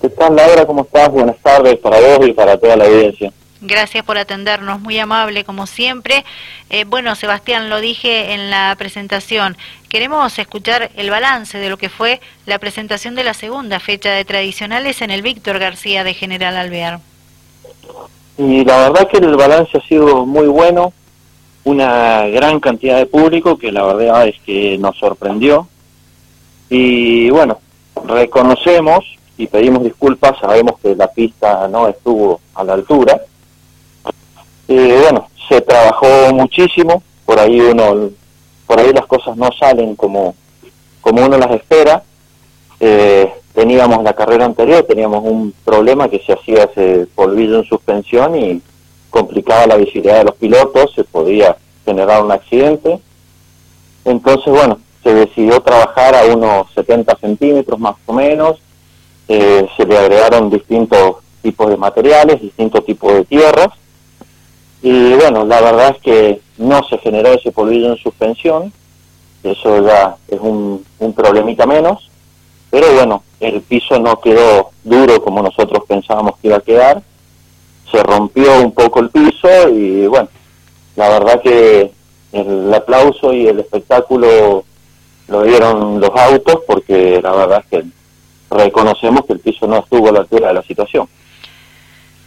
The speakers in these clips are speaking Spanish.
¿Qué tal, Laura? ¿Cómo estás? Buenas tardes para vos y para toda la audiencia. Gracias por atendernos, muy amable como siempre. Eh, bueno, Sebastián, lo dije en la presentación, queremos escuchar el balance de lo que fue la presentación de la segunda fecha de tradicionales en el Víctor García de General Alvear. Y la verdad que el balance ha sido muy bueno, una gran cantidad de público que la verdad es que nos sorprendió. Y bueno, reconocemos y pedimos disculpas, sabemos que la pista no estuvo a la altura, eh, bueno, se trabajó muchísimo, por ahí uno, por ahí las cosas no salen como, como uno las espera. Eh, teníamos la carrera anterior, teníamos un problema que se hacía ese polvillo en suspensión y complicaba la visibilidad de los pilotos, se podía generar un accidente. Entonces, bueno, se decidió trabajar a unos 70 centímetros más o menos, eh, se le agregaron distintos tipos de materiales, distintos tipos de tierras, y bueno, la verdad es que no se generó ese polvillo en suspensión, eso ya es un, un problemita menos, pero bueno, el piso no quedó duro como nosotros pensábamos que iba a quedar, se rompió un poco el piso y bueno, la verdad que el aplauso y el espectáculo lo dieron los autos porque la verdad es que reconocemos que el piso no estuvo a la altura de la situación.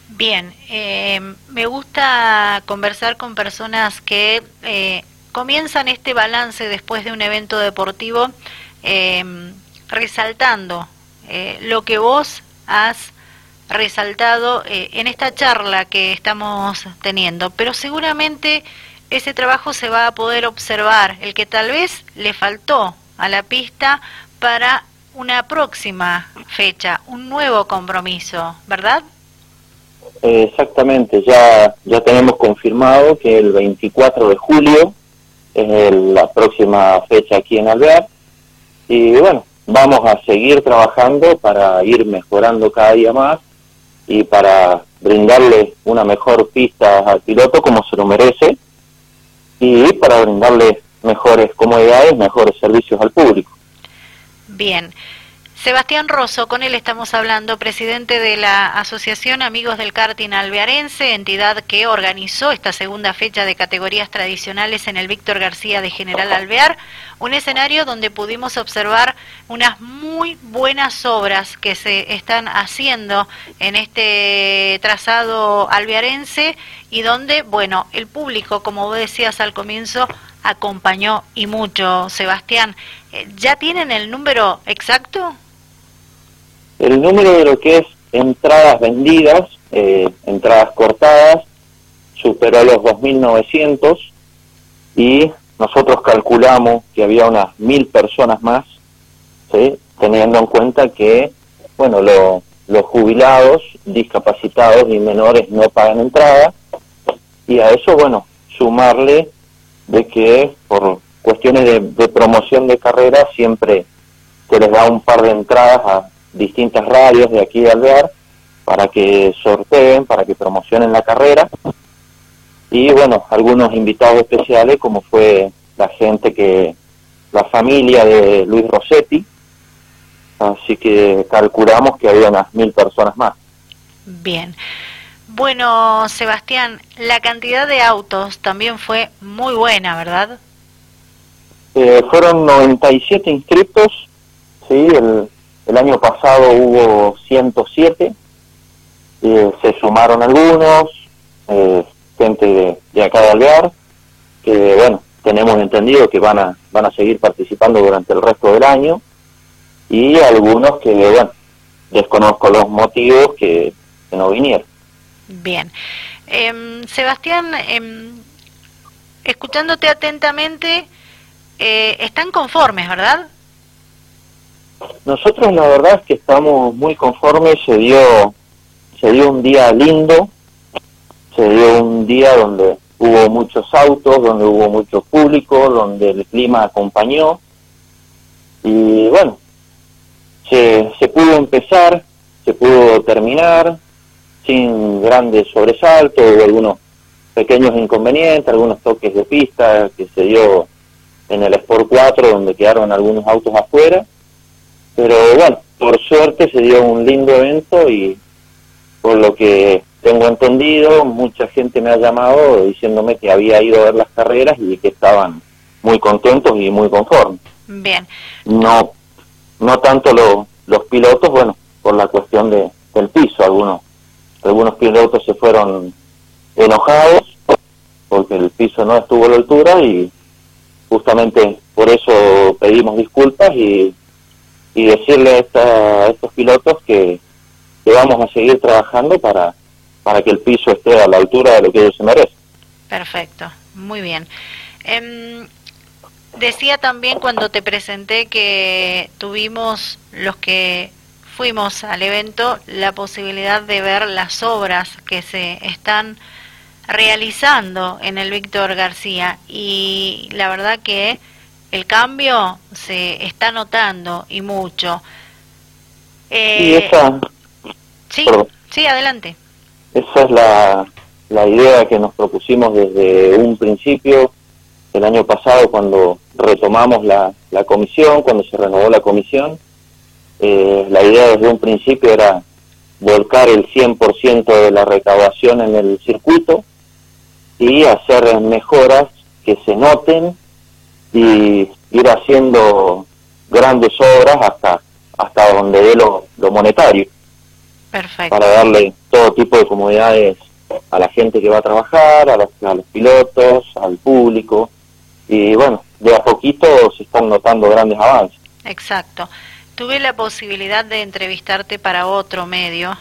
Bien, eh, me gusta conversar con personas que eh, comienzan este balance después de un evento deportivo eh, resaltando lo que vos has resaltado en esta charla que estamos teniendo, pero seguramente ese trabajo se va a poder observar, el que tal vez le faltó a la pista para una próxima fecha, un nuevo compromiso, ¿verdad? Exactamente, ya, ya tenemos confirmado que el 24 de julio es la próxima fecha aquí en Alvear y bueno, vamos a seguir trabajando para ir mejorando cada día más y para brindarle una mejor pista al piloto como se lo merece y para brindarle mejores comodidades, mejores servicios al público. Bien. Sebastián Rosso, con él estamos hablando, presidente de la Asociación Amigos del Karting Alvearense, entidad que organizó esta segunda fecha de categorías tradicionales en el Víctor García de General Alvear, un escenario donde pudimos observar unas muy buenas obras que se están haciendo en este trazado alvearense y donde, bueno, el público, como vos decías al comienzo, acompañó y mucho. Sebastián, eh, ¿ya tienen el número exacto? El número de lo que es entradas vendidas, eh, entradas cortadas, superó los 2.900 y nosotros calculamos que había unas mil personas más, teniendo en cuenta que, bueno, los jubilados, discapacitados y menores no pagan entrada y a eso, bueno, sumarle de que por cuestiones de, promoción de carrera siempre se les da un par de entradas a distintas radios de aquí de Alvear para que sorteen, para que promocionen la carrera. Y bueno, algunos invitados especiales como fue la gente que, la familia de Luis Rossetti, así que calculamos que había unas mil personas más. Bien. Bueno, Sebastián, la cantidad de autos también fue muy buena, ¿verdad? Eh, fueron 97 inscritos, sí, el, el año pasado hubo 107, eh, se sumaron algunos, eh, gente de, acá de Alvear, que bueno, tenemos entendido que van a, van a seguir participando durante el resto del año, y algunos que, bueno, desconozco los motivos que, no vinieron. Bien. Em, Sebastián, em, escuchándote atentamente, eh, están conformes, ¿verdad? Nosotros la verdad es que estamos muy conformes, se dio, se dio un día lindo, se dio un día donde hubo muchos autos, donde hubo mucho público, donde el clima acompañó y bueno, se, se pudo empezar, se pudo terminar sin grandes sobresaltos, hubo algunos pequeños inconvenientes, algunos toques de pista que se dio en el Sport 4 donde quedaron algunos autos afuera pero bueno, por suerte se dio un lindo evento y por lo que tengo entendido, mucha gente me ha llamado diciéndome que había ido a ver las carreras y que estaban muy contentos y muy conformes. Bien. No, no tanto los pilotos, bueno, por la cuestión de, del piso, algunos, algunos pilotos se fueron enojados porque el piso no estuvo a la altura y justamente por eso pedimos disculpas y, y decirle a, estos pilotos que, que, vamos a seguir trabajando para, para que el piso esté a la altura de lo que ellos se merecen. Perfecto, muy bien. Em, decía también cuando te presenté que tuvimos los que fuimos al evento la posibilidad de ver las obras que se están realizando en el Víctor García y la verdad que el cambio se está notando y mucho. Eh, esa, sí, sí, adelante. Esa es la, la idea que nos propusimos desde un principio, el año pasado cuando retomamos la, la comisión, cuando se renovó la comisión. Eh, la idea desde un principio era volcar el 100% de la recaudación en el circuito y hacer mejoras que se noten y ir haciendo grandes obras hasta hasta donde dé lo, monetario Perfecto. para darle todo tipo de comodidades a la gente que va a trabajar, a los, a los pilotos, al público y bueno, de a poquito se están notando grandes avances. Exacto. Tuve la posibilidad de entrevistarte para otro medio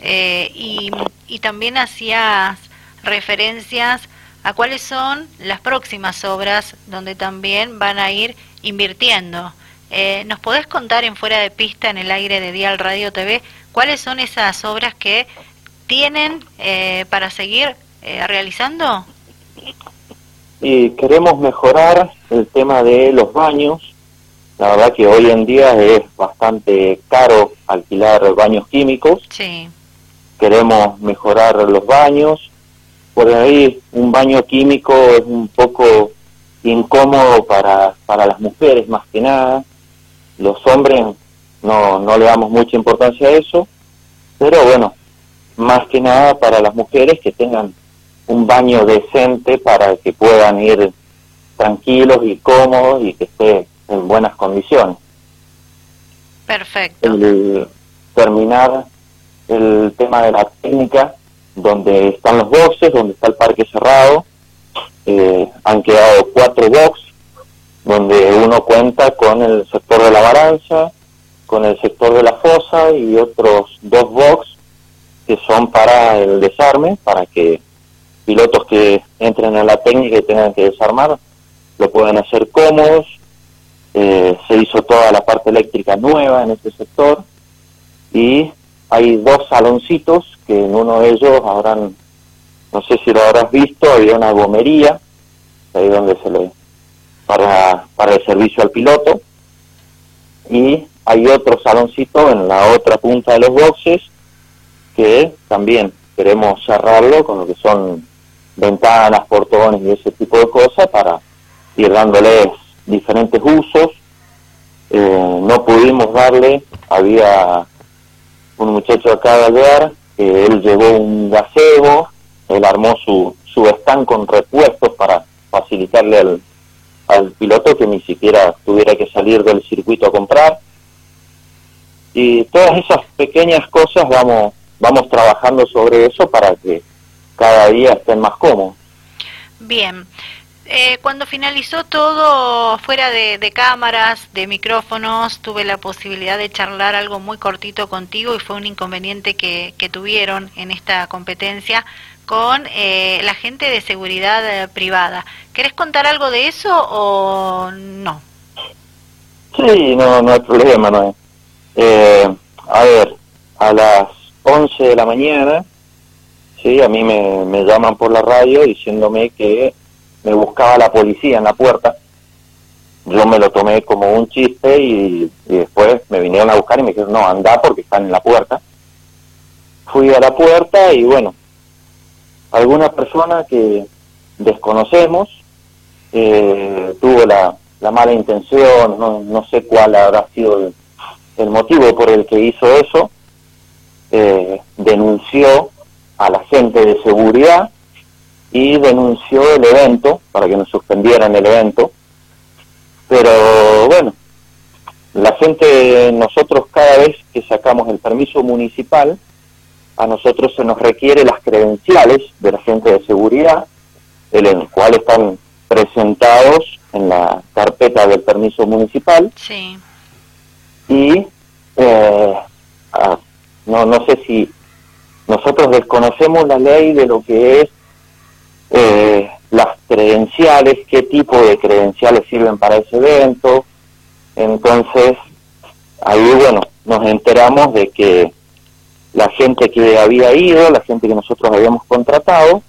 eh, y, y también hacías referencias a cuáles son las próximas obras donde también van a ir invirtiendo. Eh, ¿Nos podés contar en Fuera de Pista, en el aire de Dial Radio TV, cuáles son esas obras que tienen eh, para seguir eh, realizando? Y queremos mejorar el tema de los baños. La verdad que hoy en día es bastante caro alquilar baños químicos. Sí. Queremos mejorar los baños, por ahí un baño químico es un poco incómodo para, para las mujeres más que nada. Los hombres no, no le damos mucha importancia a eso, pero bueno, más que nada para las mujeres que tengan un baño decente para que puedan ir tranquilos y cómodos y que esté en buenas condiciones. Perfecto. terminar el tema de la técnica donde están los boxes, donde está el parque cerrado. Eh, han quedado cuatro boxes, donde uno cuenta con el sector de la balanza, con el sector de la fosa y otros dos box que son para el desarme, para que pilotos que entren a la técnica y tengan que desarmar lo puedan hacer cómodos. Eh, se hizo toda la parte eléctrica nueva en este sector y hay dos saloncitos que en uno de ellos habrán, no sé si lo habrás visto, había una gomería, ahí donde se le, para, para el servicio al piloto, y hay otro saloncito en la otra punta de los boxes que también queremos cerrarlo con lo que son ventanas, portones y ese tipo de cosas para ir dándoles diferentes usos. Eh, no pudimos darle, había un muchacho acá de Alvear, que él llevó un gazebo, él armó su, su stand con repuestos para facilitarle al, al piloto que ni siquiera tuviera que salir del circuito a comprar. Y todas esas pequeñas cosas vamos, vamos trabajando sobre eso para que cada día estén más cómodos. Bien. Eh, cuando finalizó todo fuera de, cámaras, de micrófonos, tuve la posibilidad de charlar algo muy cortito contigo y fue un inconveniente que, tuvieron en esta competencia con eh, la gente de seguridad eh, privada. ¿Querés contar algo de eso o no? Sí, no, no hay problema, no a ver, a las 11 de la mañana, sí, a mí me, me llaman por la radio diciéndome que me buscaba la policía en la puerta. Yo me lo tomé como un chiste y, después me vinieron a buscar y me dijeron, no, anda porque están en la puerta. Fui a la puerta y bueno, alguna persona que desconocemos eh, tuvo la, la, mala intención, no, no sé cuál habrá sido el motivo por el que hizo eso, eh, denunció a la gente de seguridad y denunció el evento para que nos suspendieran el evento. Pero bueno, la gente, nosotros cada vez que sacamos el permiso municipal, a nosotros se nos requiere las credenciales de la gente de seguridad, en el cual están presentados en la carpeta del permiso municipal. Sí. Y eh, ah, no, no sé si nosotros desconocemos la ley de lo que es eh, las credenciales, qué tipo de credenciales sirven para ese evento. Entonces, ahí, bueno, nos enteramos de que la gente que había ido, la gente que nosotros habíamos contratado,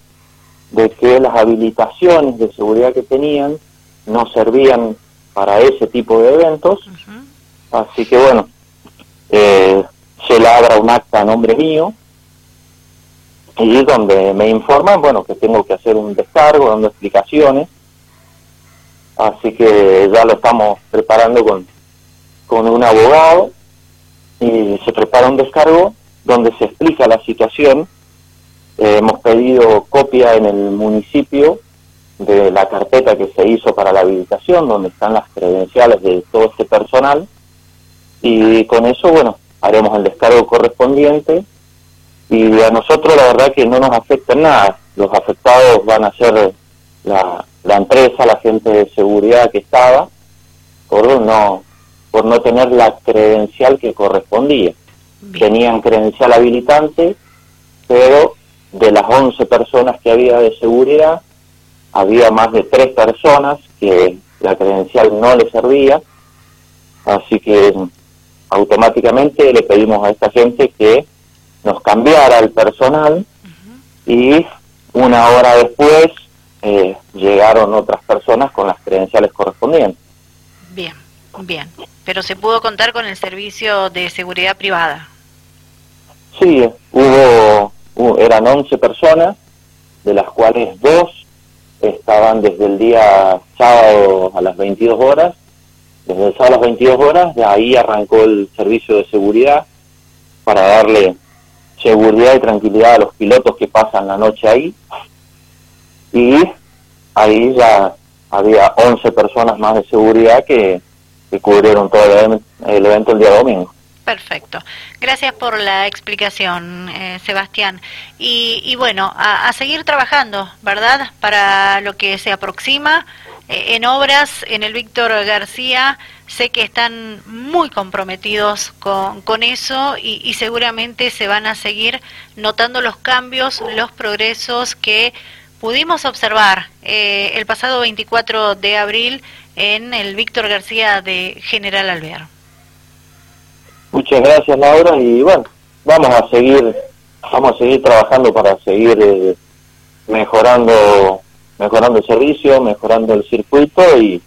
de que las habilitaciones de seguridad que tenían no servían para ese tipo de eventos. Así que bueno, eh, se labra un acta a nombre mío y donde me informan, bueno, que tengo que hacer un descargo, dando explicaciones. Así que ya lo estamos preparando con, con un abogado y se prepara un descargo donde se explica la situación. Eh, hemos pedido copia en el municipio de la carpeta que se hizo para la habilitación, donde están las credenciales de todo este personal. Y con eso, bueno, haremos el descargo correspondiente y a nosotros la verdad que no nos afecta nada. Los afectados van a ser la, la empresa, la gente de seguridad que estaba, por no, por no tener la credencial que correspondía. Tenían credencial habilitante, pero de las 11 personas que había de seguridad, había más de tres personas que la credencial no le servía, así que automáticamente le pedimos a esta gente que nos cambiara el personal y una hora después eh, llegaron otras personas con las credenciales correspondientes. Bien, bien. Pero se pudo contar con el servicio de seguridad privada. Sí, hubo, eran 11 personas, de las cuales dos estaban desde el día sábado a las 22 horas. Desde el sábado a las 22 horas, de ahí arrancó el servicio de seguridad para darle seguridad y tranquilidad a los pilotos que pasan la noche ahí. Y ahí ya había 11 personas más de seguridad que, cubrieron todo el, evento el día domingo. Perfecto. Gracias por la explicación, eh, Sebastián. Y, bueno, a, seguir trabajando, ¿verdad? Para lo que se aproxima en obras en el Víctor García sé que están muy comprometidos con, con eso y, seguramente se van a seguir notando los cambios, los progresos que pudimos observar eh, el pasado 24 de abril en el Víctor García de General Alvear. Muchas gracias Laura y bueno, vamos a seguir vamos a seguir trabajando para seguir eh, mejorando mejorando el servicio, mejorando el circuito y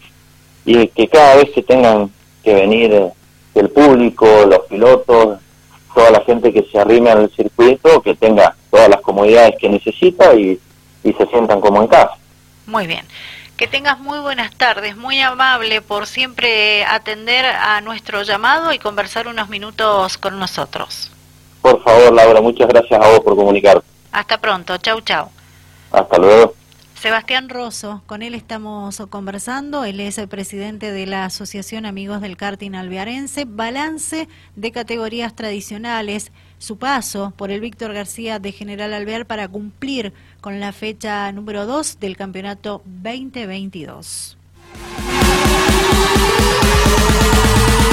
y que cada vez que tengan que venir eh, el público, los pilotos, toda la gente que se arrime al circuito, que tenga todas las comodidades que necesita y, y se sientan como en casa. Muy bien. Que tengas muy buenas tardes, muy amable por siempre atender a nuestro llamado y conversar unos minutos con nosotros. Por favor, Laura, muchas gracias a vos por comunicar. Hasta pronto, chau, chau. Hasta luego. Sebastián Rosso, con él estamos conversando, él es el presidente de la Asociación Amigos del Karting Alvearense, balance de categorías tradicionales, su paso por el Víctor García de General Alvear para cumplir con la fecha número 2 del campeonato 2022.